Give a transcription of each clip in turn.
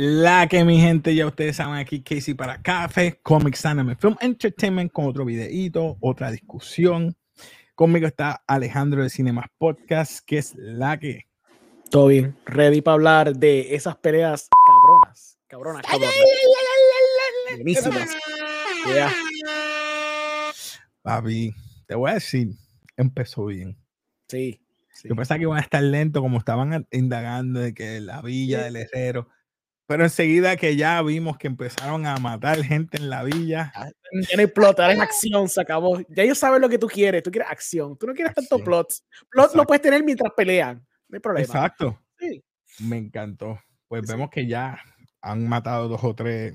La que mi gente, ya ustedes saben aquí, Casey para Café, Comics Anime Film Entertainment con otro videíto, otra discusión. Conmigo está Alejandro de Cinemas Podcast, que es la que. Todo bien, ready para hablar de esas peleas cabronas. Cabronas, cabronas. Buenísimas. Yeah. Papi, te voy a decir, empezó bien. Sí. sí. Yo pensaba que iban a estar lento como estaban indagando de que la villa del herrero. Pero enseguida que ya vimos que empezaron a matar gente en la villa. Ya no hay plot, ahora es acción, se acabó. Ya ellos saben lo que tú quieres, tú quieres acción. Tú no quieres tanto Acción. plots. Plot lo puedes tener mientras pelean. No hay problema. Exacto. Sí. Me encantó. Pues Sí. vemos que ya han matado dos o tres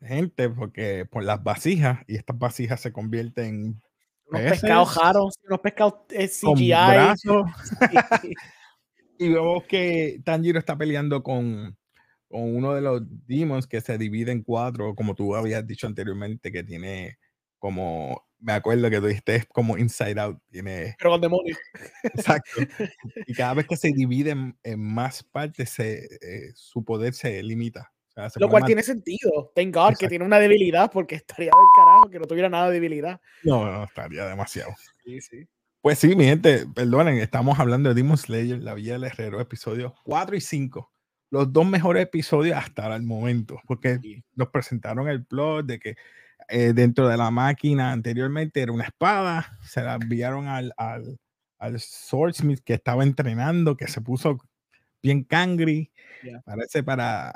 gente porque por las vasijas y estas vasijas se convierten en Unos peces pescados raros, unos pescados eh, con CGI. brazos y vemos que Tanjiro está peleando con, con uno de los demons que se divide en cuatro, como tú habías dicho anteriormente, que tiene como, me acuerdo que tú dijiste, es como Inside Out, tiene, Pero con demonios. exacto, y cada vez que se divide en, en más partes, se, eh, su poder se limita. O sea, se Lo cual man- tiene sentido. Thank God que Exacto. tiene una debilidad porque estaría del carajo que no tuviera nada de debilidad. No, no, estaría demasiado. Sí, sí. Pues sí, mi gente, perdonen, estamos hablando de Demon Slayer, La Villa del Herrero, episodios 4 y 5. Los dos mejores episodios hasta el momento, porque Sí. nos presentaron el plot de que eh, dentro de la máquina anteriormente era una espada, se la enviaron al, al, al Swordsmith que estaba entrenando, que se puso bien cangri, parece para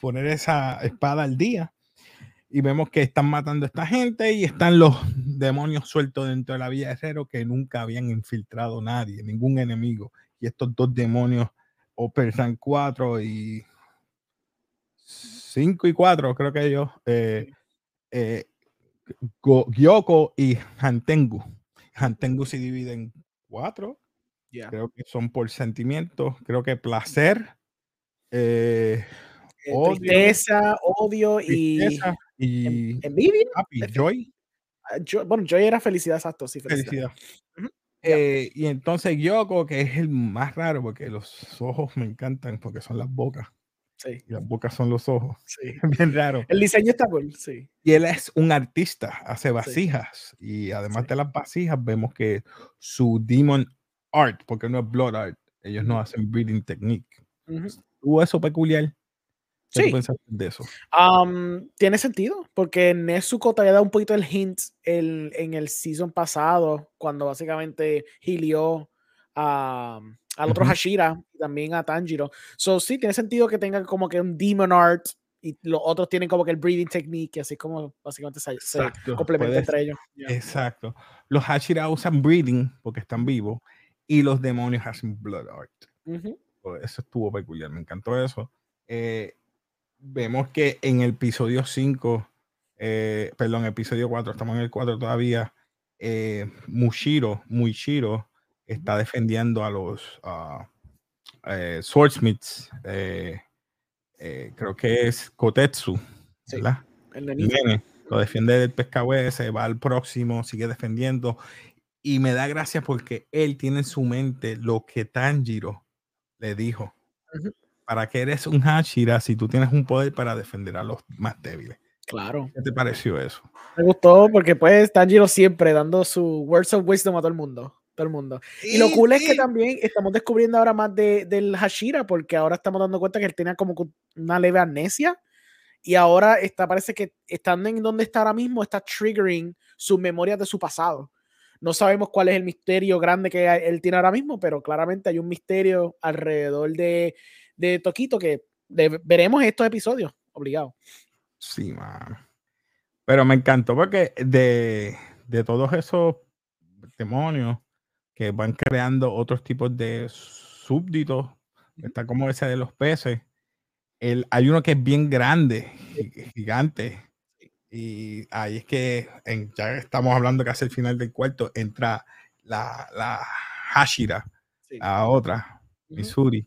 poner esa espada al día. Y vemos que están matando a esta gente y están los demonios sueltos dentro de la Villa de Herrero que nunca habían infiltrado nadie, ningún enemigo. Y estos dos demonios, Operan 4 y 5 y 4, creo que ellos, eh, eh, Gyoko y Hantengu. Hantengu se divide en cuatro, Ya. creo que son por sentimientos, creo que placer, eh, Eh, odio, Tristeza, odio y tristeza y envidia. happy, joy, Ah, bueno, yo era felicidad, exacto, sí, felicidad. Eh, y entonces Gyoko, que es el más raro, porque los ojos me encantan, porque son las bocas, Sí, y las bocas son los ojos. sí. Bien raro. El diseño está cool, sí. Y él es un artista, hace vasijas. Y además Sí. de las vasijas, vemos que su demon art, porque no es blood art, ellos no hacen breeding technique. Ujú. ¿Tuvo eso peculiar? ¿Qué tú Sí. pensaste de eso? Am, tiene sentido, porque Nezuko te había dado un poquito el hint el- en el season pasado, cuando básicamente hilió a, al otro Ujú. Hashira y también a Tanjiro. So, sí, tiene sentido que tenga como que un Demon Art y los otros tienen como que el Breathing Technique, así como básicamente se, se complementa entre ellos. Ya. Exacto. Los Hashira usan breeding porque están vivos y los demonios hacen blood art. Ujú. So, Eso estuvo peculiar, me encantó eso. Eh, vemos que en el episodio 5, eh, perdón, episodio 4, estamos en el 4 todavía, eh, Mushiro, Muishiro está defendiendo a los ah, eh, Swordsmiths, eh, creo que es Kotetsu, Sí. ¿verdad? El lo defiende del pescado ese, va al próximo, sigue defendiendo. Y me da gracia porque él tiene en su mente lo que Tanjiro le dijo. ¿Para qué eres un Hashira si tú tienes un poder para defender a los más débiles? Claro. ¿Qué te pareció eso? Me gustó porque pues Tanjiro siempre dando su words of wisdom a todo el mundo. Todo el mundo. Y lo cool es que también estamos descubriendo ahora más de, del Hashira, porque ahora estamos dando cuenta que él tenía como una leve amnesia. Y ahora está, parece que estando en donde está ahora mismo, está triggering sus memorias de su pasado. No sabemos cuál es el misterio grande que él tiene ahora mismo, pero claramente hay un misterio alrededor de, de Toquito que de- veremos estos episodios, obligado. Sí, mano. Pero me encantó porque de, de todos esos demonios que van creando otros tipos de súbditos, está como ese de los peces. El, hay uno que es bien grande, gi- gigante. Y ahí es que en- ya estamos hablando casi al final del cuarto, entra la, la Hashira, Sí. a otra. Missouri.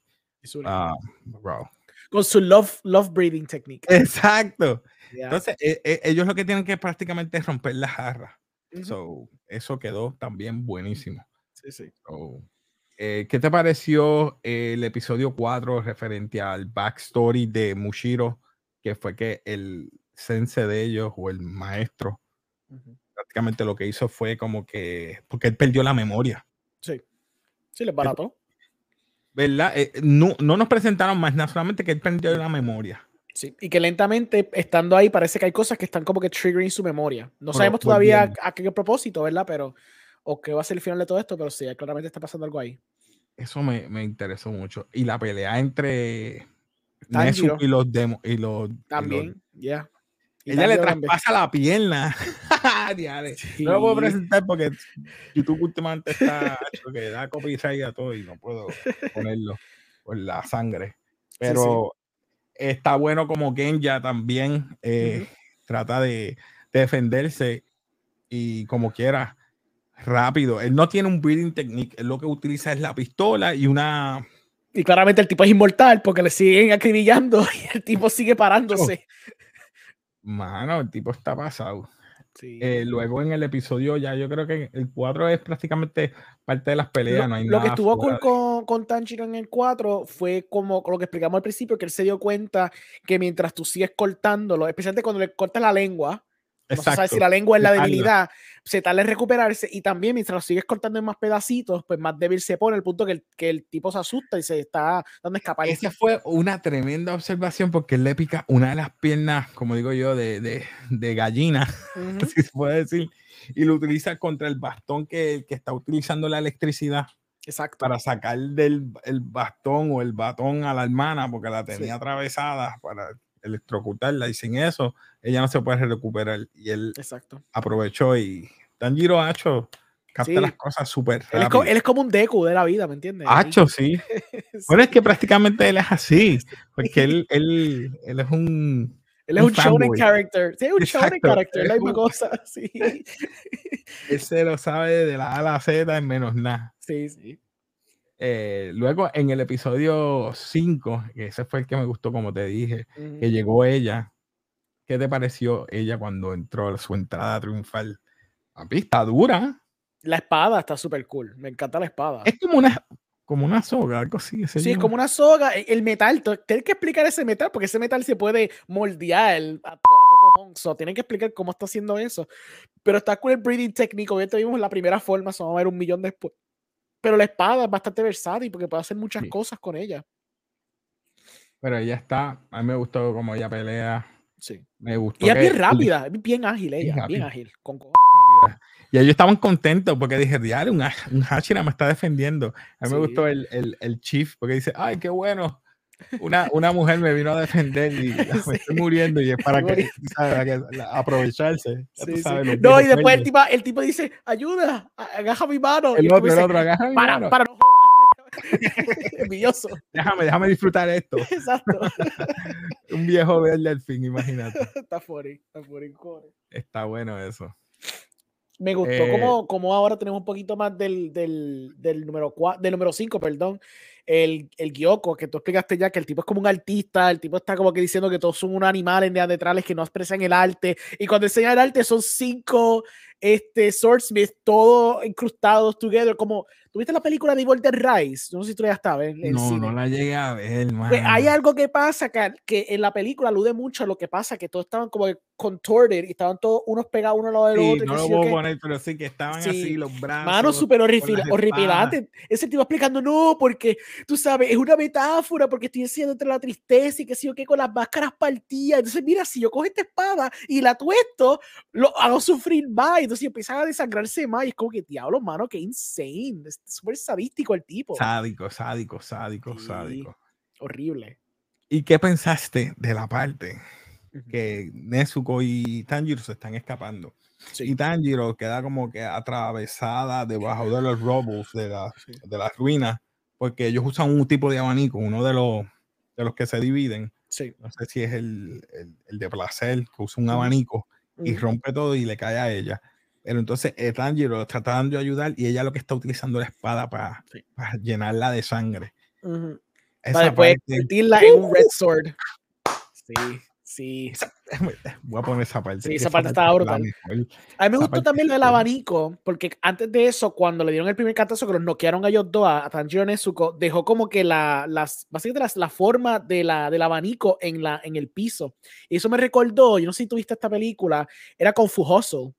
Ah, bro. Con su love, love breathing technique. Exacto. Entonces, e- e- ellos lo que tienen que prácticamente es romper la jarra. Ujú. So, eso quedó también buenísimo. Sí, sí. So, Eh, ¿Qué te pareció el episodio 4 referente al backstory de Mushiro? Que fue que el sense de ellos o el maestro prácticamente lo que hizo fue como que. Porque él perdió la memoria. Sí. Sí, le barató. ¿Verdad? Eh, no, no nos presentaron más nada, solamente que él perdió la memoria. Sí, y que lentamente, estando ahí, parece que hay cosas que están como que triggering su memoria. No sabemos todavía a qué propósito, ¿verdad? Pero o qué va a ser el final de todo esto, pero sí, claramente está pasando algo ahí. Eso me, me interesó mucho. Y la pelea entre Nesu y los demos y los también, ya. Ella le traspasa la pierna. No lo puedo presentar porque YouTube últimamente está hecho que da copyright a todo y no puedo ponerlo por la sangre. Pero está bueno como Genja también eh, trata de, de, defenderse y como quiera rápido. Él no tiene un breathing technique, él lo que utiliza es la pistola y una... Y claramente el tipo es inmortal porque le siguen acribillando y el tipo sigue parándose. Mano, el tipo está pasado. Eh, luego en el episodio ya yo creo que el 4 es prácticamente parte de las peleas. Lo, no que estuvo con, con Tanjiro en el 4 fue como lo que explicamos al principio, que él se dio cuenta que mientras tú sigues cortándolo, especialmente cuando le cortas la lengua, no sabes si la lengua es la debilidad, se tarda en recuperarse y también mientras lo sigues cortando en más pedacitos, pues más débil se pone, el punto que el, que el tipo se asusta y se está dando escapar. Esa fue una tremenda observación porque él le pica una de las piernas, como digo yo, de, de, de gallina, si se puede decir, y lo utiliza contra el bastón que, que está utilizando la electricidad. Exacto. Para sacar del el bastón o el batón a la hermana porque la tenía atravesada para electrocutarla y sin eso ella no se puede recuperar. Y él Exacto. aprovechó y Tanjiro Hacho capta las cosas súper él, es él es como un Deku de la vida, ¿me entiendes? Hacho, sí. Bueno, es que prácticamente él es así, porque él, él, él es un... Él es un, shonen character. Sí, un shonen character, la misma cosa. Sí. Él se lo sabe de la A a la Z en menos nada. Sí, sí. Eh, luego en el episodio 5, que ese fue el que me gustó, como te dije, que llegó ella. ¿Qué te pareció ella cuando entró a su entrada triunfal? A está dura. La espada está súper cool. Me encanta la espada. Es como una, como una soga, algo así. Sí, es como una soga. E, el metal, tienes que explicar ese metal, porque ese metal se puede moldear a, a Tienen que explicar cómo está haciendo eso. Pero está con el breathing técnico. Ya vimos la primera forma, se va a ver un millón después. Pero la espada es bastante versátil porque puede hacer muchas cosas con ella. Pero ella está, a mí me gustó como ella pelea. Sí. Me gustó. Y es bien rápida, es bien ágil ella, bien ágil, con Y ellos estaban contentos porque dije, diario, un, un Hachira me está defendiendo. A mí me gustó el, el, el, chief porque dice, ay, qué bueno. Una, una mujer me vino a defender y me estoy muriendo y es para que, aprovecharse. no, y después el tipo, el tipo dice, ayuda, agaja mi mano. El otro, el otro, agaja mi para, mano. Para no Envidioso. Déjame, déjame disfrutar esto. Exacto. Un viejo verde al fin, imagínate. Está fuera, está fuera. Está bueno eso. Me gustó eh, como, como ahora tenemos un poquito más del, del, del número 4, del número 5, perdón, el, el Gyoko, que tú explicaste ya que el tipo es como un artista, el tipo está como que diciendo que todos son unos animales neandertales que no expresan el arte, y cuando enseña el arte son cinco este, swordsmiths, todos incrustados together, como ¿Tuviste la película de Walter Rice? No sé si tú ya estabas en, no, No, la llegué a ver, pues hay algo que pasa que, que, en la película alude mucho a lo que pasa, que todos estaban como contorted y estaban todos unos pegados uno al lado del sí, otro. No lo puedo poner, pero sí que estaban así los brazos. Manos súper horripilantes. Ese tipo explicando, no, porque tú sabes, es una metáfora, porque estoy haciendo entre la tristeza y que sé yo qué con las máscaras partidas. Entonces, mira, si yo cojo esta espada y la tuesto, lo hago sufrir más. Entonces empiezan a desangrarse más y es como que, diablo, mano, qué insane súper sadístico el tipo. Sádico, sádico, sádico, sádico. Horrible. ¿Y qué pensaste de la parte que Nezuko y Tanjiro se están escapando? Y Tanjiro queda como que atravesada debajo de los robos de, la, de las ruinas, porque ellos usan un tipo de abanico, uno de los, de los que se dividen. No sé si es el, el, de placer, que usa un abanico y rompe todo y le cae a ella. Pero entonces Tanjiro está tratando de ayudar y ella lo que está utilizando la espada para, llenarla de sangre. Para después convertirla en un red sword. Sí, Sí. Voy a poner esa parte. Sí, esa, parte estaba brutal. A mí me gustó también el abanico, porque antes de eso, cuando le dieron el primer cantazo que los noquearon a ellos dos, a Tanjiro Nezuko, dejó como que la, las, básicamente la forma de la, del abanico en, la, en el piso. Y eso me recordó, yo no sé si tuviste esta película, era con Fujoso.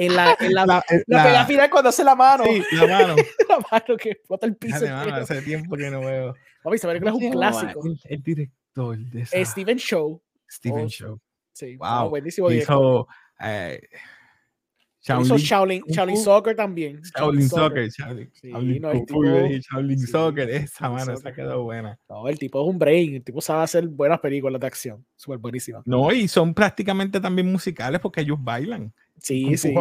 En la, en la, la, la, final cuando hace la mano. Sí, la mano. la mano que explota el piso. hace tiempo que no veo. Papi, esa película es un clásico. El, el director de esa... Steven Show. Steven oh, Show. Sí, wow. buenísimo. Hizo, eh, Shaolin, hizo Shaolin, Shaolin Soccer también. Shaolin, Soccer, Shaolin, sí, Shaolin, no, tipo, Shaolin sí, Soccer, esa mano, esa quedó buena. No, el tipo es un brain, el tipo sabe hacer buenas películas de acción, súper buenísimas. No, y son prácticamente también musicales porque ellos bailan. Sí, sí.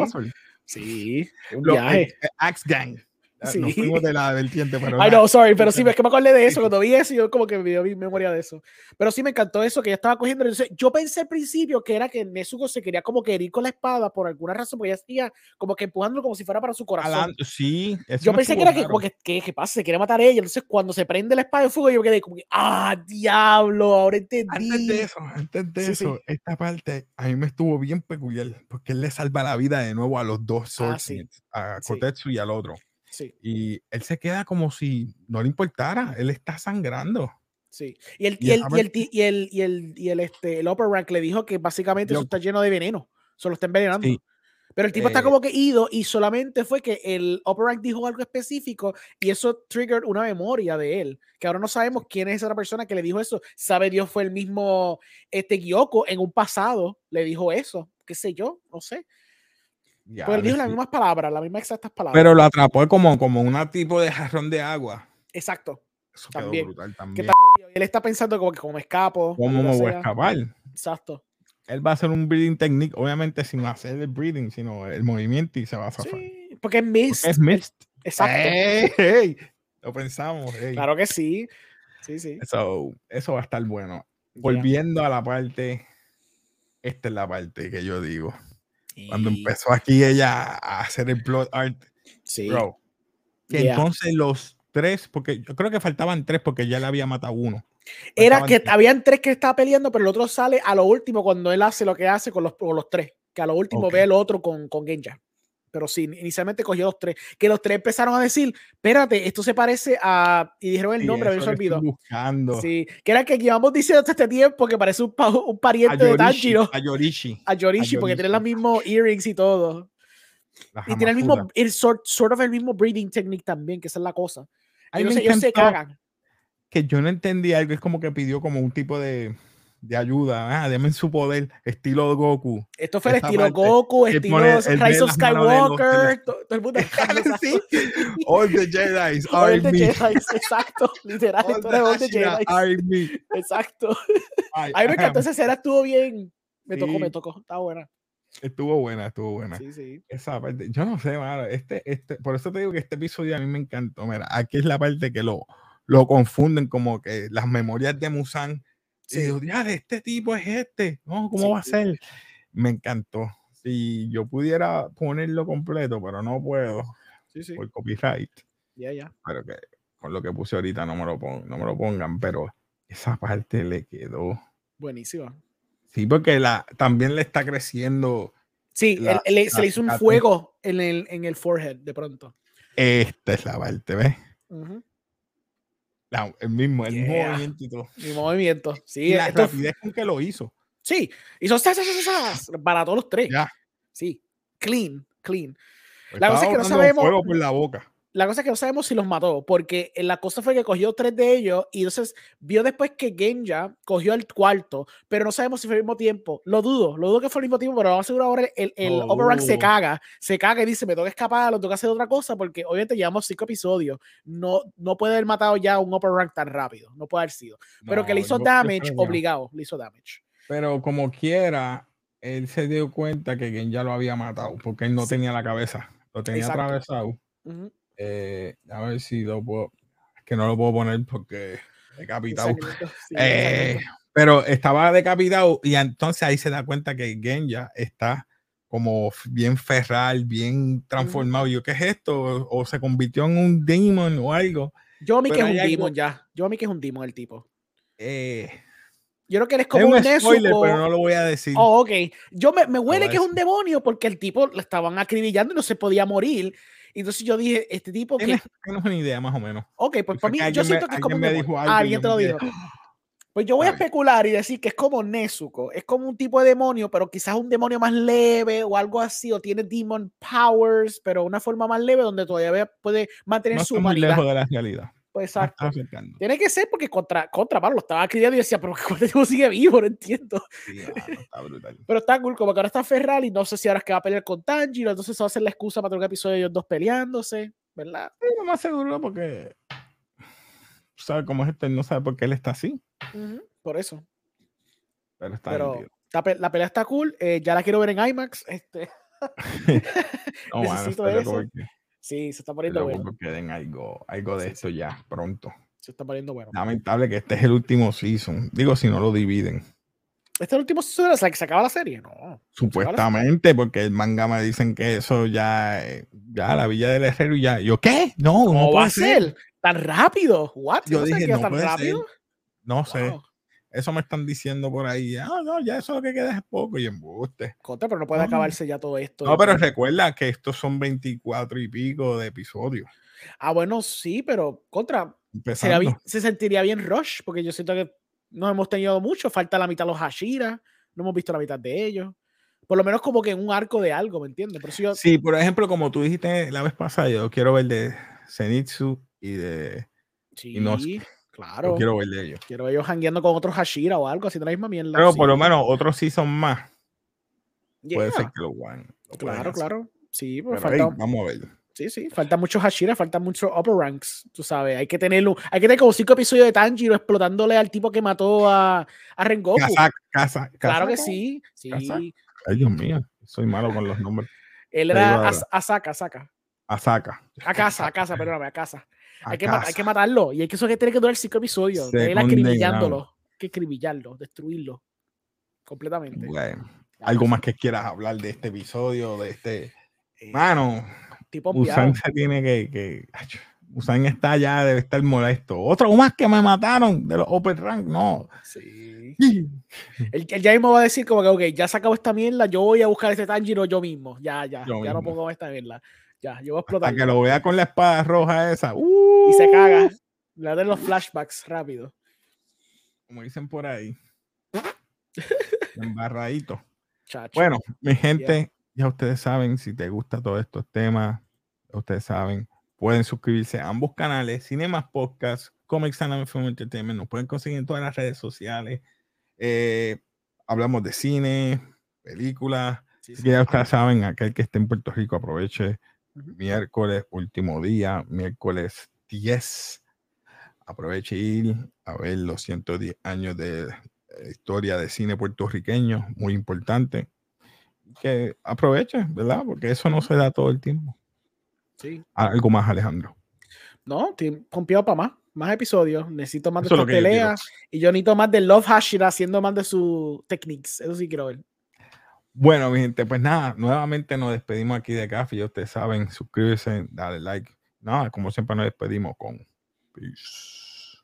Sí, un viaje. Axe Gang. Ah, sí. Nos fuimos de la vertiente, pero. Ay, no, sorry, pero sí, es que me acordé de eso. Cuando vi eso, yo como que me dio mi memoria de eso. Pero sí me encantó eso, que ella estaba cogiendo. yo pensé al principio que era que Nezuko se quería como que herir con la espada por alguna razón, porque ella hacía como que empujándolo como si fuera para su corazón. sí, Yo pensé que era que, como que, que, pasa, se quiere matar a ella. Entonces, cuando se prende la espada de fuego, yo quedé como que, ah, diablo, ahora entendí. Antes de eso, antes de eso, esta parte a mí me estuvo bien peculiar, porque él le salva la vida de nuevo a los dos ah, a Kotetsu y al otro. Y él se queda como si no le importara, él está sangrando. Sí. Y el, y el, y el, y el, y el, y el, este, el Upper Rank le dijo que básicamente eso está lleno de veneno. Solo está envenenando. Pero el tipo está eh como que ido y solamente fue que el Upper Rank dijo algo específico y eso triggered una memoria de él. Que ahora no sabemos quién es esa persona que le dijo eso. Sabe Dios fue el mismo este Gyoko en un pasado le dijo eso. ¿Qué sé yo? No sé pues él dijo las mismas palabras, las mismas exactas palabras. Pero lo atrapó como, como un tipo de jarrón de agua. Exacto. Eso también. Quedó brutal también. él está pensando como que como me escapo. ¿Cómo me voy a escapar? Exacto. Él va a hacer un breathing technique, obviamente sin hacer el breathing, sino el movimiento y se va a zafar. Sí, porque es mist. es mist. Exacto. lo pensamos. Claro que sí. Sí, sí. Eso, eso va a estar bueno. Volviendo a la parte, esta es la parte que yo digo. Cuando empezó aquí ella a hacer el plot art. Sí. Bro. Que entonces los tres, porque yo creo que faltaban tres porque ya le había matado uno. Era que habían tres que estaba peleando, pero el otro sale a lo último cuando él hace lo que hace con los, con los tres. Que a lo último ve el otro con, con Genja pero sí, inicialmente cogió los tres, que los tres empezaron a decir, espérate, esto se parece a, y dijeron el nombre, sí, había olvidado. Buscando. Sí, que era que llevamos diciendo hasta este tiempo que parece un, un pariente de Tanjiro. A Yorishi. A Yorishi, porque tiene los mismos earrings y todo. Y tiene el mismo, el sort, sort of el mismo breathing technique también, que esa es la cosa. Ellos, ellos se cagan. Que yo no entendí algo, es como que pidió como un tipo de de ayuda. Ah, denme su poder, estilo Goku. Esto fue el estilo Goku, estilo Rise of Skywalker. Todo, el mundo. sí. All the Jedi are me. exacto. Literal, all esto all the Jedi are me. Exacto. a mí me encantó esa escena, estuvo bien. Me tocó, me tocó. Estaba buena. Estuvo buena, estuvo buena. Sí, sí. Esa parte, yo no sé, mano, este, este, por eso te digo que este episodio a mí me encantó. Mira, aquí es la parte que lo, lo confunden como que las memorias de Musan Sí. Y este tipo es este, ¿no? ¿Cómo va a ser? Me encantó. Si yo pudiera ponerlo completo, pero no puedo. Sí, sí. Por copyright. Ya, ya. Pero que con lo que puse ahorita no me lo, no me lo pongan, pero esa parte le quedó. Buenísima. Sí, porque la, también le está creciendo. Sí, se le hizo un fuego en el, en el forehead de pronto. Esta es la parte, ¿ves? El mismo, el mismo movimiento y todo. Mi movimiento, sí. la rapidez con que lo hizo. Sí, hizo para todos los tres. Sí, clean, clean. la cosa es que no sabemos. Fuego por la boca la cosa es que no sabemos si los mató, porque la cosa fue que cogió tres de ellos y entonces vio después que Genja cogió el cuarto, pero no sabemos si fue al mismo tiempo. Lo dudo, lo dudo que fue al mismo tiempo, pero vamos a asegurar ahora el, el oh. se caga, se caga y dice, me tengo que escapar, lo tengo que hacer otra cosa, porque obviamente llevamos cinco episodios. No, no puede haber matado ya un Overrank tan rápido, no puede haber sido. pero que le hizo damage, obligado, le hizo damage. Pero como quiera, él se dio cuenta que Genja lo había matado, porque él no tenía la cabeza, lo tenía atravesado. Eh, a ver si lo puedo. Es que no lo puedo poner porque decapitado. Eh, pero estaba decapitado y entonces ahí se da cuenta que Genja está como bien ferral, bien transformado. Yo, ¿qué es esto? O, se convirtió en un demon o algo. Yo a mí que es un demon ya. Yo a mí que es un demon el tipo. Eh, Yo creo que él es como un, Nezuko. pero no lo voy a decir. Oh, ok. Yo me, me huele que es un demonio porque el tipo le estaban acribillando y no se podía morir. Entonces yo dije, este tipo que... No es una idea, más o menos. Ok, pues para mí, yo siento que es como un demonio. alguien te lo dijo. Pues yo voy a especular y decir que es como Nezuko, es como un tipo de demonio, pero quizás un demonio más leve o algo así, o tiene demon powers, pero una forma más leve donde todavía puede mantener su humanidad. Lejos de la realidad. Pues exacto. Tiene que ser porque contra, contra Pablo lo estaba criando y decía, pero ¿cuánto tiempo sigue vivo? No entiendo. Sí, está brutal. pero está cool, como que ahora está Ferral y no sé si ahora es que va a pelear con Tanjiro, entonces eso va a ser la excusa para otro episodio de ellos dos peleándose, ¿verdad? Sí, lo más seguro porque sabe cómo es este, no sabe por qué él está así. por eso. Pero está la, pelea está cool. Eh, ya la quiero ver en IMAX. Este. no, Necesito eso. Sí, se está poniendo bueno. Que den algo, algo de esto ya pronto. Se está poniendo bueno. Lamentable que este es el último season. Digo, si no lo dividen. ¿Este es el último season? ¿O sea, que se acaba la serie? No. Supuestamente, porque el manga me dicen que eso ya, eh, ya la Villa del Herrero y ya. ¿Yo qué? No, ¿Cómo no va a ser? ¿Tan rápido? ¿What? Yo dije, no tan rápido? No sé. Eso me están diciendo por ahí. Ah, no, ya eso lo que queda es poco y embuste. Contra, pero no puede acabarse ya todo esto. No, pero recuerda que estos son 24 y pico de episodios. Ah, bueno, sí, pero contra. se sentiría bien Rush, porque yo siento que no hemos tenido mucho. Falta la mitad de los Hashira. No hemos visto la mitad de ellos. Por lo menos como que en un arco de algo, ¿me entiendes? Por Sí, por ejemplo, como tú dijiste la vez pasada, yo quiero ver de Zenitsu y de sí, claro. quiero ver de ellos. Quiero ellos hangueando con otros Hashira o algo, así de la misma mierda. Pero por lo menos otros sí son más. Puede ser que lo guan. Claro, claro. Sí, pues falta... vamos a ver. Sí, sí, falta mucho Hashira, falta mucho upper ranks, tú sabes. Hay que tenerlo, hay que tener como cinco episodios de Tanjiro explotándole al tipo que mató a, a Rengoku. casa, claro que sí, sí. Ay, Dios mío, soy malo con los nombres. Él era Asaka, Asaka. Asaka. A casa, a casa, perdóname, a casa. Hay, que, hay que matarlo. Y hay que eso que tiene que durar cinco episodios. De él acribillándolo. Hay que acribillarlo, destruirlo. Completamente. algo más que quieras hablar de este episodio, de este. Eh, Mano, tipo Usan se tiene que, que. Usan está ya, debe estar molesto. Otro más que me mataron de los Open Rank, no. Sí. él, ya mismo va a decir como que, ok, ya se acabó esta mierda, yo voy a buscar este Tanjiro yo mismo. Ya, ya, ya no pongo esta mierda. Ya, yo voy a explotar. Hasta que lo vea con la espada roja esa. y se caga. Uh. Le de los flashbacks rápido. Como dicen por ahí. Embarradito. Bueno, mi gente, ya ustedes saben, si te gusta todos estos temas, ustedes saben, pueden suscribirse a ambos canales, Cinemas Podcast, Comics and Film Entertainment, nos pueden conseguir en todas las redes sociales. Eh, hablamos de cine, películas. ya ustedes saben, aquel que esté en Puerto Rico aproveche miércoles, último día, miércoles 10. Aproveche ir a ver los 110 años de historia de cine puertorriqueño, muy importante. Que aproveche, ¿verdad? Porque eso no se da todo el tiempo. Sí. Algo más, Alejandro. No, confiado para más, más episodios. Necesito más de sus peleas. Y yo necesito más de Love Hashira haciendo más de sus techniques. Eso sí quiero ver. Bueno, mi gente, pues nada, nuevamente nos despedimos aquí de Café. Ya ustedes saben, suscríbete, dale like. Nada, como siempre nos despedimos con Peace.